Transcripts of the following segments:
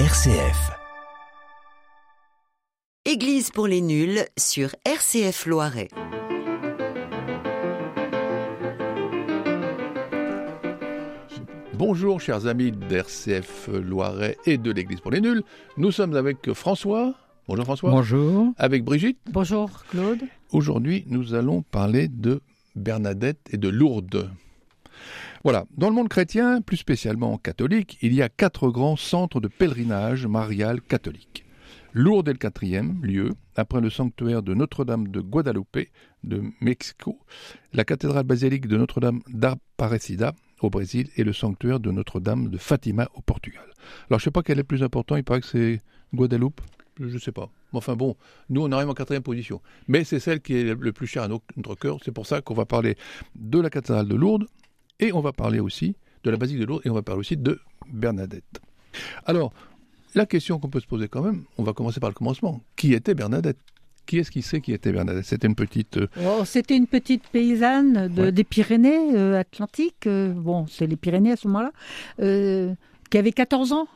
RCF. Église pour les nuls sur RCF Loiret. Bonjour chers amis d'RCF Loiret et de l'Église pour les nuls. Nous sommes avec François. Bonjour François. Bonjour. Avec Brigitte. Bonjour Claude. Aujourd'hui, nous allons parler de Bernadette et de Lourdes. Voilà, dans le monde chrétien, plus spécialement catholique, il y a quatre grands centres de pèlerinage marial catholique. Lourdes est le quatrième lieu, après le sanctuaire de Notre-Dame de Guadalupe de Mexico, la cathédrale basilique de Notre-Dame d'Aparecida au Brésil et le sanctuaire de Notre-Dame de Fatima au Portugal. Alors je sais pas quel est le plus important, il paraît que c'est Guadalupe, je ne sais pas. Enfin bon, nous on arrive en quatrième position. Mais c'est celle qui est le plus cher à notre cœur, c'est pour ça qu'on va parler de la cathédrale de Lourdes et on va parler aussi de la basilique de Lourdes et on va parler aussi de Bernadette. Alors, la question qu'on peut se poser quand même, on va commencer par le commencement. Qui était Bernadette? Qui est-ce qui sait qui était Bernadette? C'était une petite. euh, Oh, C'était une petite paysanne de- Ouais. des Pyrénées euh, Atlantiques. euh, bon, c'est les Pyrénées à ce moment-là. euh, qui avait 14 ans.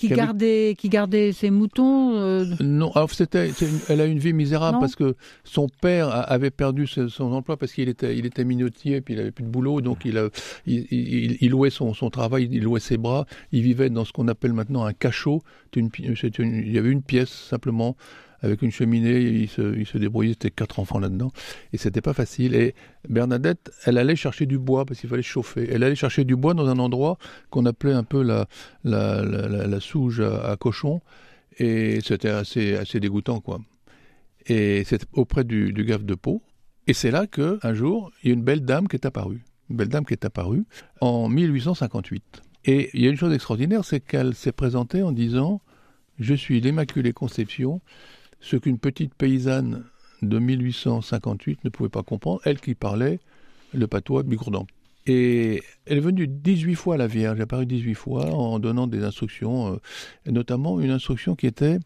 Qui, Qui avait- gardait, qui gardait ses moutons. euh, Non, alors c'était, c'est une- elle a une vie misérable Non. parce que son père a- avait perdu ce- son emploi parce qu'il était, il était minotier puis il avait plus de boulot, donc il, a- il, il- il louait son, son travail, il louait ses bras. Il vivait dans ce qu'on appelle maintenant un cachot. Une une- il y avait une pièce simplement avec une cheminée. Il se, il se débrouillait. C'était quatre enfants là-dedans et c'était pas facile. Et Bernadette, elle allait chercher du bois parce qu'il fallait chauffer. Elle allait chercher du bois dans un endroit qu'on appelait un peu la, souge à, cochon. Et c'était assez, dégoûtant, quoi. Et c'est auprès du, du gaffe de Pau. Et c'est là que un jour, il y a une belle dame qui est apparue. Une belle dame qui est apparue en 1858. Et il y a une chose extraordinaire, c'est qu'elle s'est présentée en disant Je suis l'Immaculée Conception, ce qu'une petite paysanne de 1858 ne pouvait pas comprendre, elle qui parlait le patois bigourdan. Et elle est venue 18 fois à la Vierge, apparue 18 fois en donnant des instructions, euh, et notamment une instruction qui était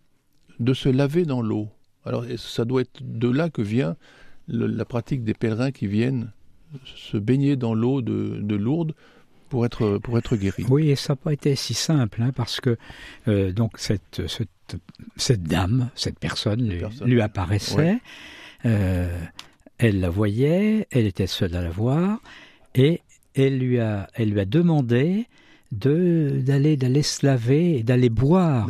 de se laver dans l'eau. Alors ça doit être de là que vient la pratique des pèlerins qui viennent se baigner dans l'eau de, de Lourdes pour être, pour être guéris. Oui, et ça n'a pas été si simple, hein, parce que euh, donc cette, cette, cette dame, cette personne, lui, personne, lui ouais. apparaissait, Ouais. euh, elle la voyait, elle était seule à la voir, et elle lui a, elle lui a demandé de d'aller d'aller se laver et d'aller boire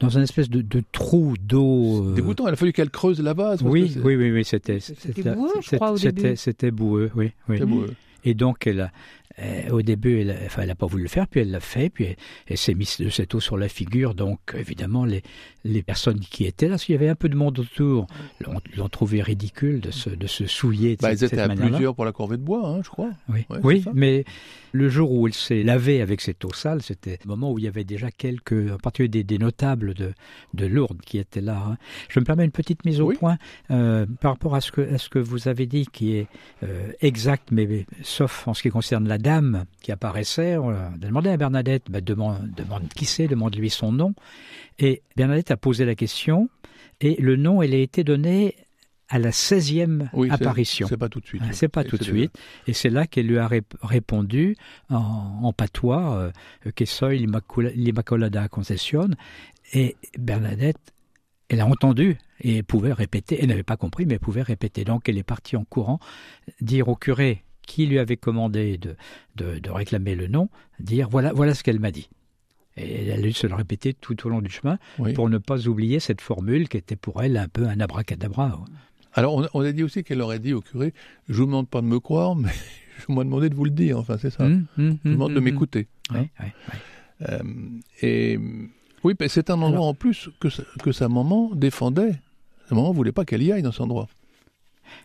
dans un espèce de, de trou d'eau. euh, Dégoûtant, il a fallu qu'elle creuse la vase. Oui, oui, oui, oui, c'était C'était boueux, je crois, au c'était- début. C'était boueux, oui, oui. beau. Et donc, elle a, au début, elle, enfin, n'a pas voulu le faire, puis elle l'a fait, puis elle, elle s'est mise de cette eau sur la figure. Donc, évidemment, les, les personnes qui étaient là, s'il y avait un peu de monde autour, l'ont, trouvé ridicule de se, de se souiller de Bah, cette, ils étaient cette à plusieurs pour la corvée de bois, hein, je crois. Oui, Ouais, oui mais le jour où elle s'est lavée avec cette eau sale, c'était le moment où il y avait déjà quelques, en particulier des, des notables de, de Lourdes qui étaient là. hein. Je me permets une petite mise au Oui. point euh, par rapport à ce, que, à ce que vous avez dit qui est euh, exact, mais, mais sauf en ce qui concerne la dame qui apparaissait. On a demandé à Bernadette, bah, demande, demande qui c'est, demande-lui son nom. Et Bernadette a posé la question, et le nom, elle a été donné à la 16e Oui, c'est- apparition. C'est pas tout de suite. Ah. C'est pas tout de suite. Et c'est là qu'elle lui a rép- répondu en, en patois euh, que soy l'Immacula- l'Immaculada Concepción. Et Bernadette, elle a entendu et pouvait répéter. Elle n'avait pas compris, mais elle pouvait répéter. Donc elle est partie en courant dire au curé qui lui avait commandé de, de, de réclamer le nom, dire voilà, voilà ce qu'elle m'a dit. Et elle a dû se le répéter tout au long du chemin Oui. pour ne pas oublier cette formule qui était pour elle un peu un abracadabra. Alors, on a, dit aussi qu'elle aurait dit au curé Je vous demande pas de me croire, mais je m'ai demandé de vous le dire. Enfin, c'est ça. Hum, hum, Je vous demande de hum, m'écouter. ouais. Euh, et oui, ben, c'est un endroit Alors- en plus que, sa- que sa maman défendait. Sa maman voulait pas qu'elle y aille dans cet endroit.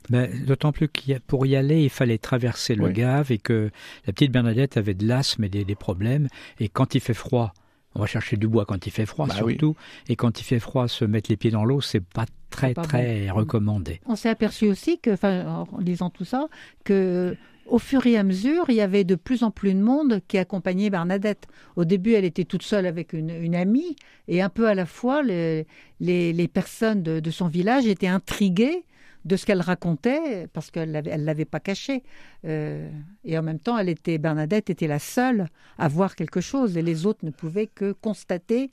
Ben, D'autant plus que pour y aller, il fallait traverser le Oui. Gave et que la petite Bernadette avait de l'asthme et des, des problèmes. Et quand il fait froid, on va chercher du bois quand il fait froid Bah surtout. Et quand il fait froid, se mettre les pieds dans l'eau, c'est pas très pas très recommandé. On s'est aperçu aussi que, enfin, en lisant tout ça, que au fur et à mesure, il y avait de plus en plus de monde qui accompagnait Bernadette. Au début, elle était toute seule avec une, une amie, et un peu à la fois, les, les, les personnes de, de son village étaient intriguées de ce qu'elle racontait, parce qu'elle ne elle l'avait pas caché. Euh, et en même temps, elle était, Bernadette était la seule à voir quelque chose, et les autres ne pouvaient que constater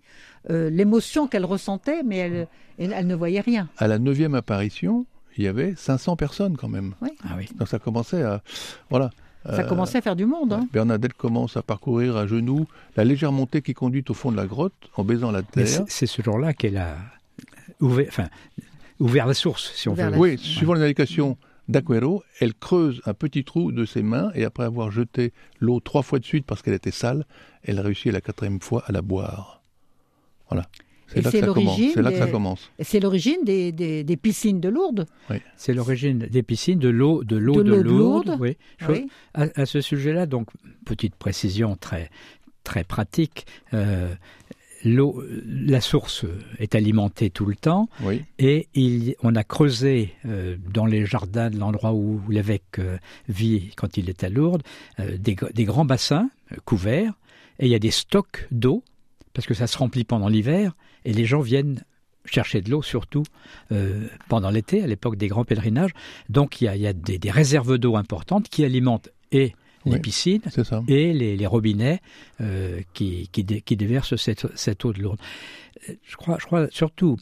euh, l'émotion qu'elle ressentait, mais elle, elle, ne voyait rien. À la neuvième apparition, il y avait 500 personnes quand même. Oui. Ah oui. Donc ça commençait à... Voilà. Ça Euh, commençait à faire du monde. hein. Bernadette commence à parcourir à genoux la légère montée qui conduit au fond de la grotte en baisant la terre. c'est c'est ce jour-là qu'elle a ouvert, enfin, ouvert la source, si on veut. la- Oui, suivant les indications d'Aquero, elle creuse un petit trou de ses mains et après avoir jeté l'eau trois fois de suite parce qu'elle était sale, elle réussit la quatrième fois à la boire. Voilà. C'est là, que c'est ça commence. l'origine C'est là que ça des- commence. Et C'est l'origine des, des- des piscines de Lourdes. C'est l'origine des piscines, de l'eau, de l'eau De de, l'eau de Lourdes. Lourdes. Oui. Je- Oui. À, à ce sujet-là, donc petite précision très très pratique. euh, l'eau, la source est alimentée tout le temps Oui. et il, on a creusé euh, dans les jardins de l'endroit où l'évêque euh, vit quand il est à Lourdes euh, des, gr- des grands bassins couverts et il y a des stocks d'eau parce que ça se remplit pendant l'hiver et les gens viennent chercher de l'eau surtout pendant l'été, à l'époque des grands pèlerinages. Donc il y a, il y a des, des réserves d'eau importantes qui alimentent et les Oui. piscines et les, les robinets euh, qui, qui, dé- qui déversent cette, cette eau de Lourdes. Euh, Je crois, je crois surtout,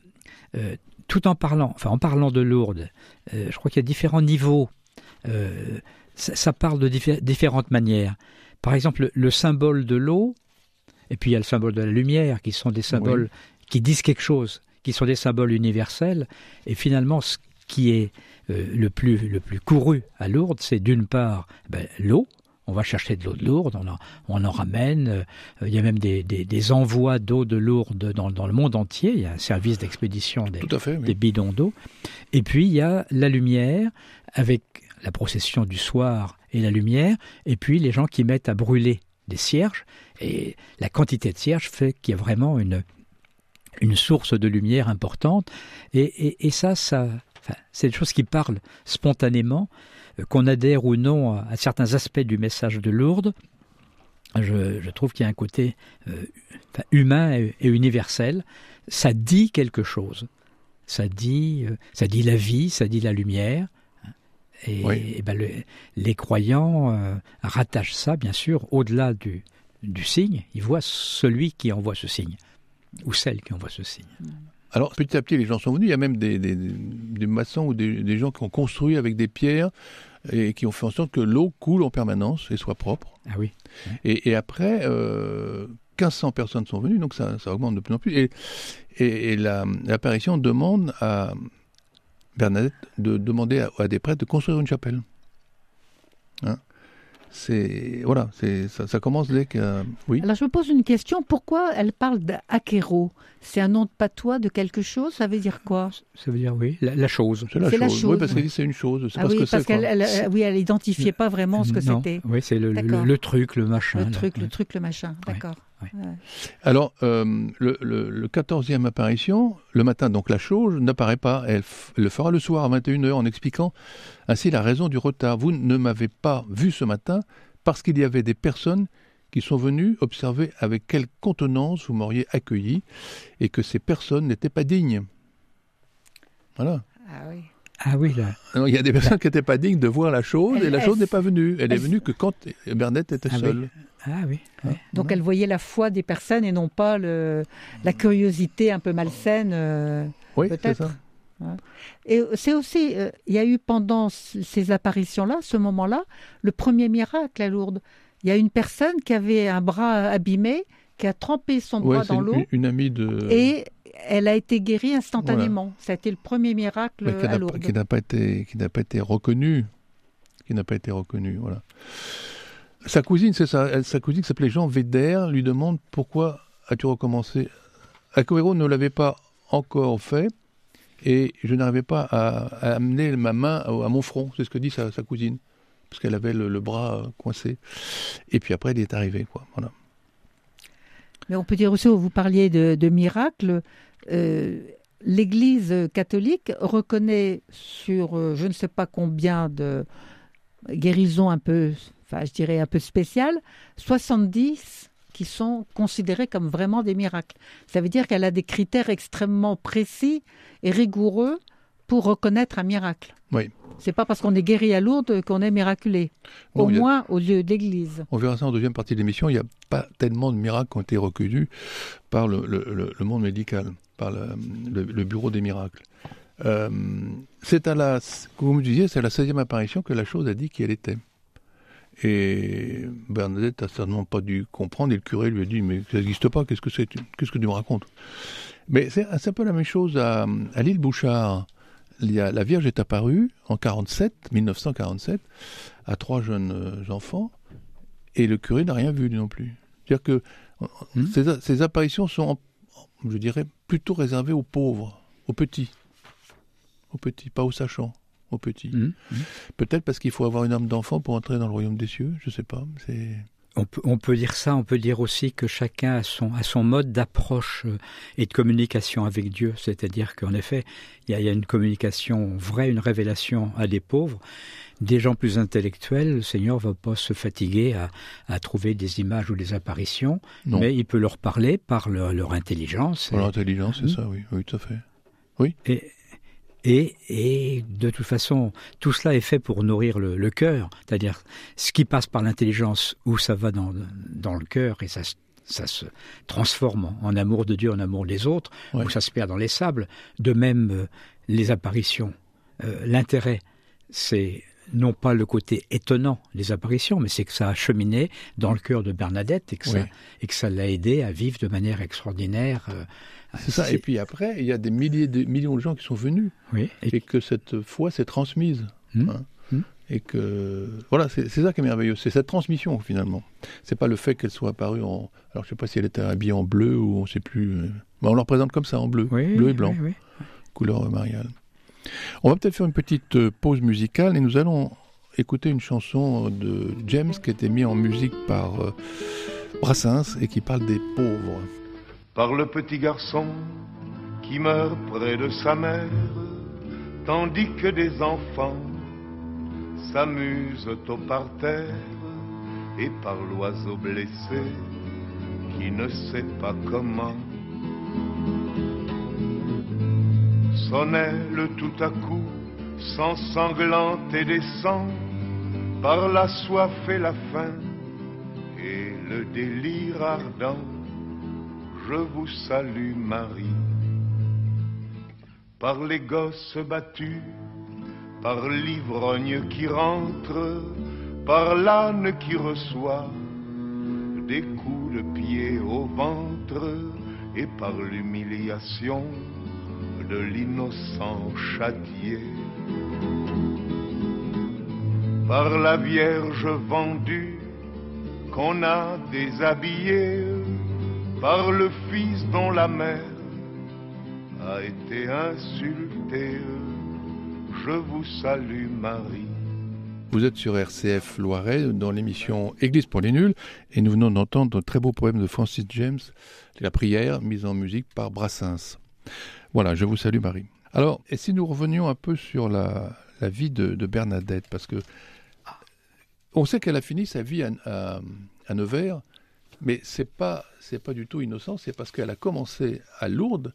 euh, tout en parlant, enfin en parlant de Lourdes, euh, je crois qu'il y a différents niveaux. Ça, ça parle de diffé- différentes manières. Par exemple, le, le symbole de l'eau, et puis il y a le symbole de la lumière, qui sont des symboles qui disent quelque chose, qui sont des symboles universels. Et finalement, ce qui est euh, le, plus, le plus couru à Lourdes, c'est d'une part ben, l'eau. On va chercher de l'eau de Lourdes, on en, on en ramène. euh, Il y a même des, des- des envois d'eau de Lourdes dans, dans le monde entier. Il y a un service d'expédition des, Tout à fait. oui. des bidons d'eau. Et puis il y a la lumière avec la procession du soir et la lumière, et puis les gens qui mettent à brûler des cierges. Et la quantité de cierges fait qu'il y a vraiment une, une source de lumière importante. Et, et- et ça, ça enfin, c'est des choses qui parlent spontanément, qu'on adhère ou non à, à certains aspects du message de Lourdes. Je, je trouve qu'il y a un côté euh, humain et, et universel. Ça dit quelque chose. Ça dit, euh, ça dit la vie, ça dit la lumière. Et, Oui. et ben le- les croyants euh, rattachent ça, bien sûr, au-delà du, du signe. Ils voient celui qui envoie ce signe, ou celle qui envoie ce signe. Alors, petit à petit, les gens sont venus. Il y a même des, des- des maçons ou des, des gens qui ont construit avec des pierres et qui ont fait en sorte que l'eau coule en permanence et soit propre. Ah oui. Et, et après, euh, 1500 personnes sont venues, donc ça, ça augmente de plus en plus. Et, et, et la- l'apparition demande à Bernadette de demander à, à des prêtres de construire une chapelle. Hein c'est voilà, c'est ça, ça commence dès que oui. Alors je me pose une question, pourquoi elle parle d'Akero C'est un nom de patois de quelque chose? Ça veut dire quoi? Ça veut dire oui, la, la chose. C'est la, c'est la chose. Oui, parce qu'elle dit c'est une chose. C'est Ah oui, que c'est. parce qu'elle elle- oui, elle identifiait pas vraiment ce que Non, c'était. Oui, c'est le, le, D'accord. le truc, le machin. Le là. truc, le truc, le machin. D'accord. Ouais. Ouais. Alors, euh, le, le, le 14e apparition, le matin, donc la chose n'apparaît pas. Elle, elle le fera le soir à 21h en expliquant ainsi la raison du retard. Vous ne m'avez pas vu ce matin parce qu'il y avait des personnes qui sont venues observer avec quelle contenance vous m'auriez accueilli et que ces personnes n'étaient pas dignes. Voilà. Ah oui. Ah oui, là. Il y a des personnes qui n'étaient pas dignes de voir la chose et la chose n'est pas venue. Elle est venue que quand Bernadette était Ah oui. seule. Ah oui. ouais. Donc elle voyait la foi des personnes et non pas le, la curiosité un peu malsaine. euh. Oui, c'est peut-être. ça. Et c'est aussi, euh, il y a eu pendant ces apparitions-là, ce moment-là, le premier miracle à Lourdes. Il y a une personne qui avait un bras abîmé, qui a trempé son Ouais, bras dans l'eau une amie de. et elle a été guérie instantanément. Ça a été le premier miracle Mais qui à n'a pas- Lourdes. qui n'a pas été qui n'a pas été reconnu qui n'a pas été reconnu voilà. Sa cousine c'est ça. Sa cousine qui s'appelait Jean Védère lui demande pourquoi as-tu recommencé? Aquero ne l'avait pas encore fait et je n'arrivais pas à, à amener ma main à, à mon front. C'est ce que dit sa, sa cousine parce qu'elle avait le, le bras coincé. Et puis après il est arrivé quoi. Voilà Mais on peut dire aussi, vous parliez de, miracles, euh, l'Église catholique reconnaît sur euh, je ne sais pas combien de guérisons un peu, enfin je dirais un peu spéciales, 70 qui sont considérés comme vraiment des miracles. Ça veut dire qu'elle a des critères extrêmement précis et rigoureux pour reconnaître un miracle. Oui. C'est pas parce qu'on est guéri à Lourdes qu'on est miraculé. Bon, Au a- moins aux yeux de l'Église. On verra ça en deuxième partie de l'émission. Il n'y a pas tellement de miracles qui ont été reconnus par le, le- le- le monde médical, par le, bureau des miracles. Euh, c'est à la, comme vous disiez, c'est à la 16e apparition que la chose a dit qui elle était. Et Bernadette n'a certainement pas dû comprendre et le curé lui a dit Mais ça n'existe pas, qu'est-ce que c'est Qu'est-ce que tu me racontes? Mais c'est c'est un peu la même chose à, à l'île Bouchard. La Vierge est apparue en 47, 1947 à trois jeunes euh, enfants et le curé n'a rien vu non plus. C'est-à-dire que euh, Hmm. ces, apparitions sont, je dirais, plutôt réservées aux pauvres, aux petits. Aux petits, pas aux sachants, aux petits. Mhm. Peut-être parce qu'il faut avoir une âme d'enfant pour entrer dans le royaume des cieux, je sais pas. C'est... On peut, on peut dire ça, on peut dire aussi que chacun a son, a son mode d'approche euh, et de communication avec Dieu. C'est-à-dire qu'en effet, il y, a, il y a une communication vraie, une révélation à des pauvres. Des gens plus intellectuels, le Seigneur va pas se fatiguer à, à trouver des images ou des apparitions, Non. mais il peut leur parler par leur, leur intelligence. Pour l'intelligence, c'est Mhm. ça, oui, oui, tout à fait. Et, et, et de toute façon, tout cela est fait pour nourrir le, le cœur, c'est-à-dire ce qui passe par l'intelligence, où ça va dans, dans le cœur et ça, se- ça se transforme en, en amour de Dieu, en amour des autres, Ouais. où ça se perd dans les sables. De même, euh, les apparitions. Euh, L'intérêt, c'est non pas le côté étonnant des apparitions, mais c'est que ça a cheminé dans le cœur de Bernadette et que, Oui. ça, et que ça l'a aidé à vivre de manière extraordinaire. euh, C'est ça. Et puis après, il y a des milliers de millions de gens qui sont venus oui, et et que cette foi s'est transmise. Hmm. hein. Hmm. Et que voilà, c'est ça qui est merveilleux, c'est cette transmission finalement. C'est pas le fait qu'elle soit apparue en, alors je sais pas si elle était habillée en bleu ou on sait plus, euh, mais on la représente comme ça en bleu, oui, bleu et blanc, oui, couleur mariale. On va peut-être faire une petite euh, pause musicale et nous allons écouter une chanson de James qui a été mise en musique par euh, Brassens et qui parle des pauvres. Par le petit garçon qui meurt près de sa mère, tandis que des enfants s'amusent au parterre, et par l'oiseau blessé qui ne sait pas comment. Sonnait le tout à coup, sans sanglante et descend, par la soif et la faim, et le délire ardent je vous salue Marie. Par les gosses battus, par l'ivrogne qui rentre, par l'âne qui reçoit des coups de pied au ventre, et par l'humiliation de l'innocent châtié. Par la Vierge vendue qu'on a déshabillée, par le Fils dont la mère a été insultée. Je vous salue Marie. Vous êtes sur RCF Loiret dans l'émission Église pour les nuls et nous venons d'entendre un très beau poème de Francis James, La prière, mise en musique par Brassens. Voilà, je vous salue Marie. Alors, et si nous revenions un peu sur la, vie de, de Bernadette, parce que on sait qu'elle a fini sa vie à Nevers, mais c'est pas c'est pas du tout innocent, c'est parce qu'elle a commencé à Lourdes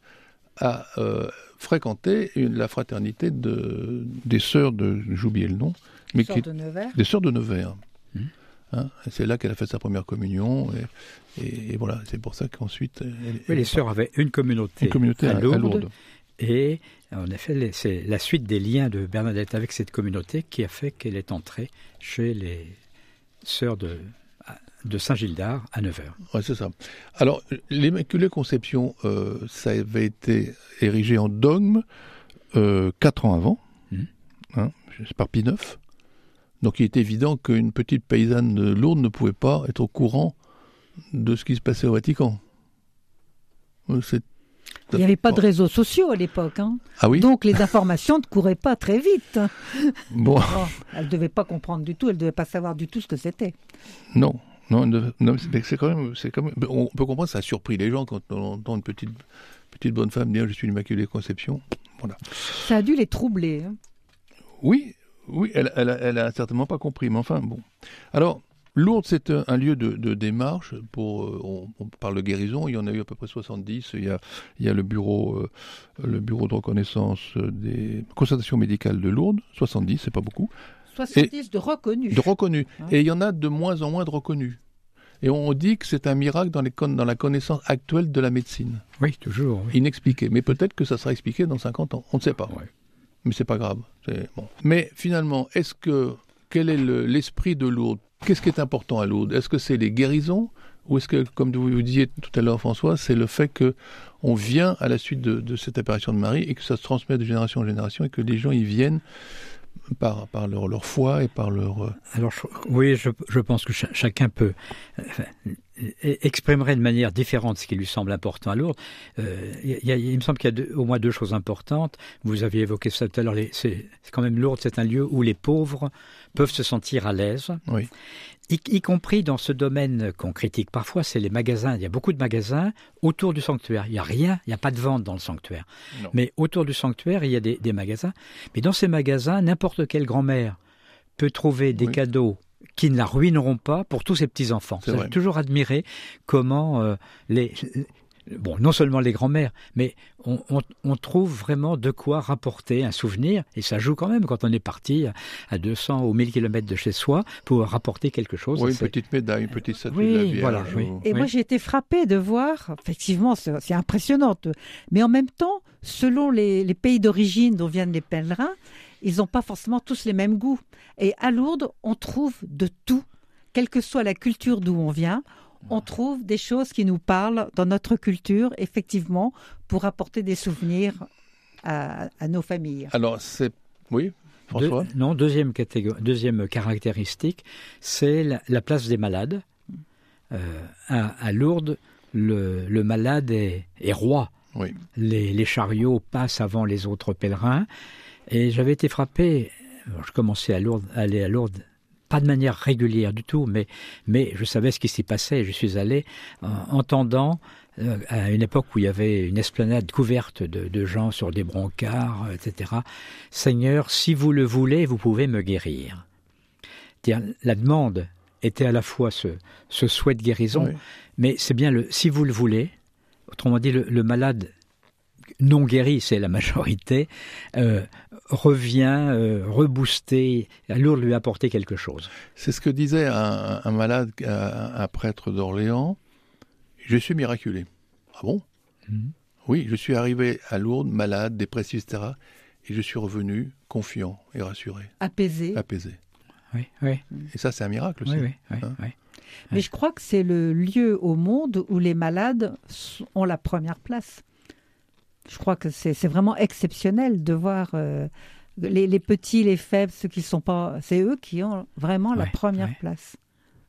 à euh, fréquenter une- la fraternité de, des sœurs de, oublié le nom, mais Sort qui, de Nevers. des sœurs de Nevers. Mhm. Hein, c'est là qu'elle a fait sa première communion, et, et- et voilà, c'est pour ça qu'ensuite. elle- Oui, les sœurs avaient une communauté, Une communauté à, à à Lourdes, Lourdes. et en effet, c'est la suite des liens de Bernadette avec cette communauté qui a fait qu'elle est entrée chez les sœurs de, de Saint-Gildard à 9h. Ouais, c'est ça. Alors, l'Immaculée Conception, euh, ça avait été érigé en dogme euh, quatre ans avant, Mhm. hein, c'est par Pie IX. Donc, il est évident qu'une petite paysanne de Lourdes ne pouvait pas être au courant de ce qui se passait au Vatican. Euh, c'est- Il n'y avait pas de réseaux sociaux à l'époque. hein. Ah oui? Donc les informations ne couraient pas très vite. Bon, Oh, elle ne devait pas comprendre du tout, elle ne devait pas savoir du tout ce que c'était. non. Non, non, c'est- quand même, c'est quand même, on peut comprendre, ça a surpris les gens quand on entend une petite, petite bonne femme dire je suis l'Immaculée Conception. Voilà. Ça a dû les troubler. hein. Oui, oui, elle, elle, a- elle a certainement pas compris, mais enfin bon. Alors, Lourdes, c'est un, un lieu de, de démarche. Pour, euh, on, on parle de guérison, il y en a eu à peu près 70. Il y a, il y a le, bureau, euh, le bureau de reconnaissance des consultations médicales de Lourdes, 70, c'est pas beaucoup. 70 de reconnus. De reconnus. Hein Et il y en a de moins en moins de reconnus. Et on dit que c'est un miracle dans, les, con- dans la connaissance actuelle de la médecine. Oui, toujours. oui. Inexpliqué. Mais peut-être que ça sera expliqué dans 50 ans. On ne sait pas. Ouais. Mais c'est pas grave. Bon. Mais finalement, est-ce que quel est le- l'esprit de Lourdes? Qu'est-ce qui est important à Lourdes? Est-ce que c'est les guérisons? Ou est-ce que, comme vous vous disiez tout à l'heure, François, c'est le fait que on vient à la suite de, de cette apparition de Marie et que ça se transmet de génération en génération et que les gens y viennent par, leur, foi et par leur euh, Alors, oui, je, pense que cha- chacun peut euh, exprimerait de manière différente ce qui lui semble important à Lourdes. Euh, il y a- il me semble qu'il y a deux- au moins deux choses importantes. Vous aviez évoqué ça tout à l'heure. les- C'est c'est quand même Lourdes, c'est un lieu où les pauvres peuvent se sentir à l'aise. Oui. Y, y compris dans ce domaine qu'on critique parfois, c'est les magasins. Il y a beaucoup de magasins autour du sanctuaire. Il n'y a rien, il n'y a pas de vente dans le sanctuaire. Non. Mais autour du sanctuaire, il y a des, des magasins. Mais dans ces magasins, n'importe quelle grand-mère peut trouver des Oui. cadeaux qui ne la ruineront pas pour tous ses petits-enfants. J'ai toujours admiré comment euh, les... Bon, non seulement les grands-mères, mais on, on- on trouve vraiment de quoi rapporter un souvenir, et ça joue quand même quand on est parti à 200 ou 1000 kilomètres de chez soi pour rapporter quelque chose. oui, une petite médaille, une petite statue Oui, de la Vierge. voilà, oui. ou- Et Oui. moi, j'ai été frappée de voir, effectivement, c'est c'est impressionnant, mais en même temps, selon les, les pays d'origine dont viennent les pèlerins, ils n'ont pas forcément tous les mêmes goûts. Et à Lourdes, on trouve de tout, quelle que soit la culture d'où on vient. On trouve des choses qui nous parlent dans notre culture, effectivement, pour apporter des souvenirs à, à nos familles. Alors, c'est. Oui, François non, deuxième, caractéristique, c'est la, la place des malades. Euh, à, à Lourdes, le, le malade est, est roi. Oui. Les, les chariots passent avant les autres pèlerins. Et j'avais été frappé, je commençais à, Lourdes, à aller à Lourdes, pas de manière régulière du tout, mais, mais je savais ce qui s'y passait. Je suis allé en entendant euh, à une époque où il y avait une esplanade couverte de, de gens sur des brancards, euh, etc. Seigneur, si vous le voulez, vous pouvez me guérir. La demande était à la fois ce, ce souhait de guérison, Oui. mais c'est bien le si vous le voulez. Autrement dit, le, le malade non guéri, c'est la majorité, euh, revient euh, reboosté, à Lourdes lui apporter quelque chose. C'est ce que disait un, un malade, un, un prêtre d'Orléans. Je suis miraculé. Ah bon? Mhm. Oui, je suis arrivé à Lourdes, malade, dépressif, etc. Et je suis revenu confiant et rassuré, Apaisé. apaisé. Oui, oui, Et ça, c'est un miracle aussi. oui, oui, oui, Hein oui. Mais je crois que c'est le lieu au monde où les malades ont la première place. Je crois que c'est vraiment exceptionnel de voir euh, les, les petits, les faibles, ceux qui ne sont pas. C'est eux qui ont vraiment la première ouais. place.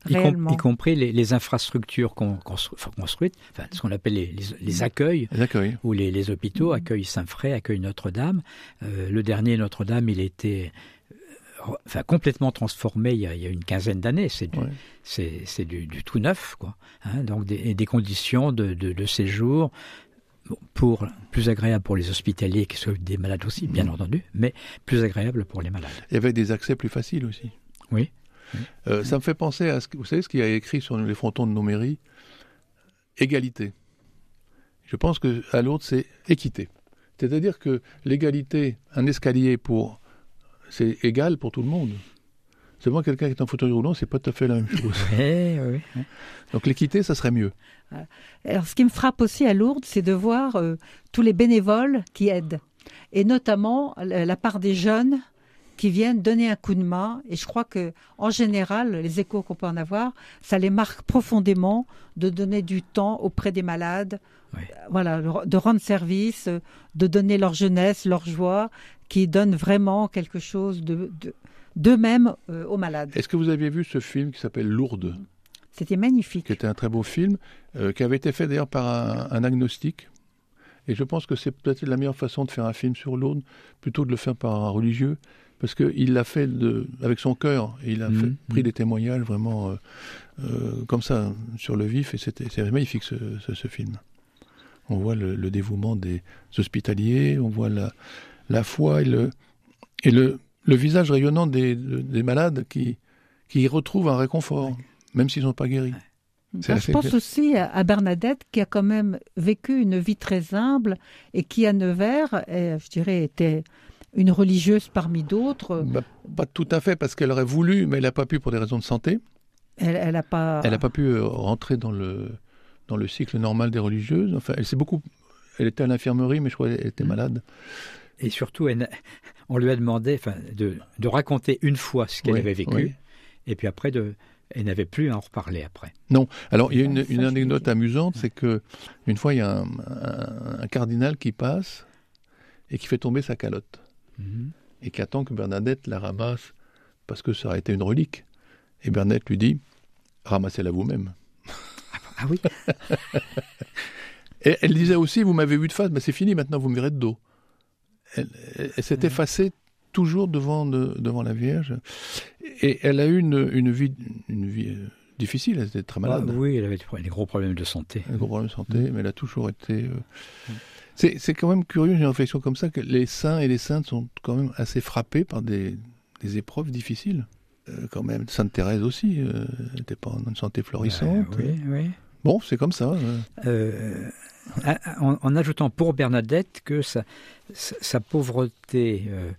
Y, com- y compris les, les infrastructures qu'on- constru- enfin, construites, enfin, ce qu'on appelle les, les- les accueils, Les accueils. où les, les hôpitaux accueillent Saint-Fray, accueillent Notre-Dame. Euh, le dernier Notre-Dame, il était euh, enfin, complètement transformé il y a, il y a une quinzaine d'années. C'est du, Ouais. c'est, c'est du, du tout neuf, quoi. Hein, donc des, et des conditions de, de, de séjour bon, pour plus agréables pour les hospitaliers qui s'occupent des malades aussi, bien Mhm. entendu, mais plus agréables pour les malades. Y avait des accès plus faciles aussi. Oui. Euh, ça me fait penser à ce que, vous savez ce qu'il y a écrit sur les frontons de nos mairies? Égalité. Je pense que à Lourdes, c'est équité. C'est-à-dire que l'égalité, un escalier pour. C'est égal pour tout le monde. Seulement quelqu'un qui est en fauteuil roulant, c'est pas tout à fait la même chose. Oui, oui, oui. Donc l'équité, ça serait mieux. Alors, ce qui me frappe aussi à Lourdes, c'est de voir euh, tous les bénévoles qui aident. Et notamment la, part des jeunes qui viennent donner un coup de main. Et je crois que, en général, les échos qu'on peut en avoir, ça les marque profondément de donner du temps auprès des malades. Oui. Euh, Voilà, de rendre service, euh, de donner leur jeunesse, leur joie, qui donnent vraiment quelque chose de, de- d'eux-mêmes euh, aux malades. Est-ce que vous aviez vu ce film qui s'appelle Lourdes? C'était magnifique. qui était un très beau film, euh, qui avait été fait d'ailleurs par un, un agnostique. Et je pense que c'est peut-être la meilleure façon de faire un film sur l'Aude, plutôt de le faire par un religieux, parce qu'il l'a fait de, avec son cœur, et il a Mhm, fait, pris des témoignages vraiment euh, euh, comme ça, sur le vif, et c'était c'est magnifique ce, ce- ce film. On voit le, le dévouement des hospitaliers, on voit la, la foi et le, et le, le visage rayonnant des, des malades qui, qui y retrouvent un réconfort. même s'ils n'ont pas guéri. Je pense clair. aussi à Bernadette qui a quand même vécu une vie très humble et qui à Nevers, est, je dirais, était une religieuse parmi d'autres. Bah, pas tout à fait, parce qu'elle aurait voulu, mais elle n'a pas pu pour des raisons de santé. Elle, elle a pas. Elle n'a pas pu euh, rentrer dans le, dans le cycle normal des religieuses. Enfin, elle s'est beaucoup. Elle était à l'infirmerie, mais je crois qu'elle était Mm. malade. Et surtout, elle n'a- on lui a demandé de, de raconter une fois ce qu'elle Oui, avait vécu, oui. et puis après, de, elle n'avait plus à en reparler après. Alors, il y a Ah, une, anecdote amusante, c'est que une fois, il y a un, un- un cardinal qui passe et qui fait tomber sa calotte Mhm. et qui attend que Bernadette la ramasse parce que ça aurait été une relique. Et Bernadette lui dit ramassez-la vous-même. Ah oui Et elle disait aussi vous m'avez vu de face, mais c'est fini maintenant, vous me verrez de dos. Elle, elle- elle s'est effacée toujours devant, de- devant la Vierge. Et elle a eu une, une vie, une vie euh, difficile, elle était très malade. Ah Oui, elle avait des gros problèmes de santé. un gros problème de santé, mais elle a toujours été. euh, C'est c'est quand même curieux, j'ai une réflexion comme ça, que les saints et les saintes sont quand même assez frappés par des, des épreuves difficiles. Euh, quand même, Sainte Thérèse aussi euh, n'était pas en santé florissante. Oui, oui. Bon, c'est comme ça. euh. Euh, en, en ajoutant pour Bernadette que sa, sa, sa pauvreté, euh,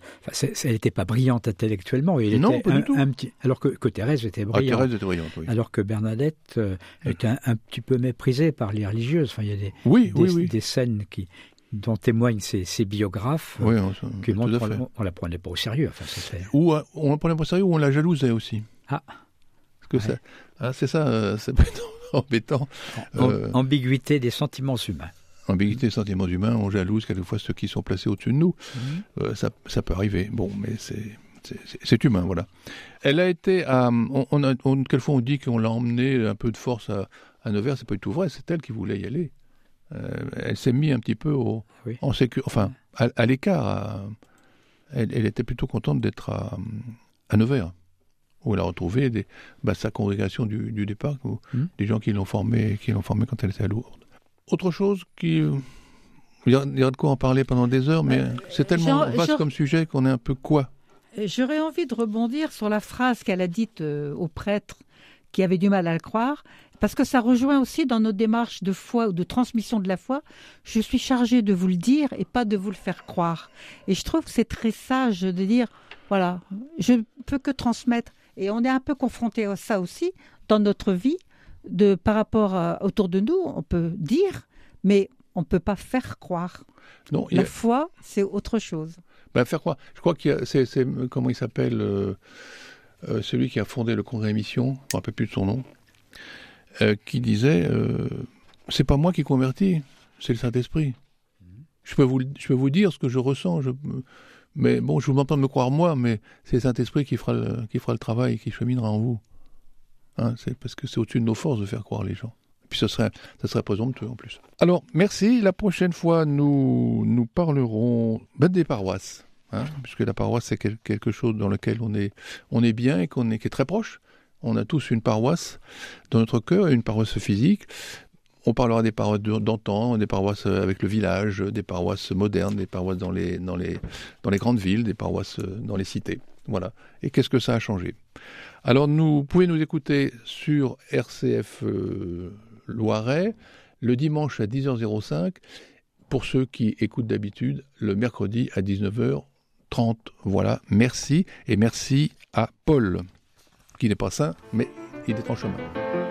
elle n'était pas brillante intellectuellement, Non, était pas du un, tout. un petit, alors que, que Thérèse était Ah, brillante. Thérèse était brillante, oui. Alors que Bernadette euh, était un, un petit peu méprisée par les religieuses. Enfin, il y a des, Oui, des, oui, oui. des scènes qui, dont témoignent ces, ces biographes Oui, on, qui tout montrent qu'on on la prenait pas au sérieux. Enfin, Ou euh, on la prenait pas au sérieux ou on la jalousait aussi. Ah. Parce que Ouais. ça, ah, c'est ça, euh, c'est embêtant. Euh, ambiguïté des sentiments humains. Ambiguïté des sentiments humains, on jalouse quelquefois ceux qui sont placés au-dessus de nous. Mhm. Euh, ça, ça peut arriver. Bon, mais c'est c'est- humain, voilà. Elle a été à. On, on a, on- quelquefois, on dit qu'on l'a emmenée un peu de force à, à Nevers. C'est pas du tout vrai. C'est elle qui voulait y aller. Euh, elle s'est mise un petit peu au, Oui. en sécu, enfin, à, à l'écart. elle était plutôt contente d'être à, à Nevers, où elle a retrouvé des, bah, sa congrégation du, du départ, où- Mhm. des gens qui l'ont formée, qui l'ont formée quand elle était à Lourdes. Autre chose qui il y a de quoi en parler pendant des heures, mais Euh, c'est tellement genre- vaste genre- comme sujet qu'on est un peu quoi? J'aurais envie de rebondir sur la phrase qu'elle a dite euh, au prêtre qui avait du mal à le croire, parce que ça rejoint aussi dans nos démarches de foi ou de transmission de la foi. Je suis chargée de vous le dire et pas de vous le faire croire. Et je trouve que c'est très sage de dire, voilà, je ne peux que transmettre. Et on est un peu confronté à ça aussi dans notre vie, de par rapport à- autour de nous. On peut dire, mais on ne peut pas faire croire. Non, a- La foi, c'est autre chose. bah, faire quoi Je crois qu'il y a, c'est, comment il s'appelle euh, euh, celui qui a fondé le Congrès Mission, je ne me rappelle plus de son nom, euh, qui disait euh, c'est pas moi qui convertis, c'est le Saint-Esprit. Je peux vous, je peux vous dire ce que je ressens, je, mais bon, je vous demande pas de me croire moi, mais c'est Saint-Esprit qui fera le, qui fera le travail, qui cheminera en vous. Hein, c'est parce que c'est au-dessus de nos forces de faire croire les gens. Puis ce serait, ça serait présomptueux en plus. Alors, merci. La prochaine fois, nous, nous parlerons ben, des paroisses. Hein, puisque la paroisse, c'est quel- quelque chose dans lequel on est, on est bien et qu'on est, qui est très proche. On a tous une paroisse dans notre cœur, et une paroisse physique. On parlera des paroisses d'antan, des paroisses avec le village, des paroisses modernes, des paroisses dans les, grandes villes, des paroisses euh, dans les cités. Voilà. Et qu'est-ce que ça a changé? Alors, nous pouvez nous écouter sur RCF euh, Loiret le dimanche à 10h05 pour ceux qui écoutent d'habitude le mercredi à 19h30. Voilà, merci et merci à Paul qui n'est pas saint mais il est en chemin.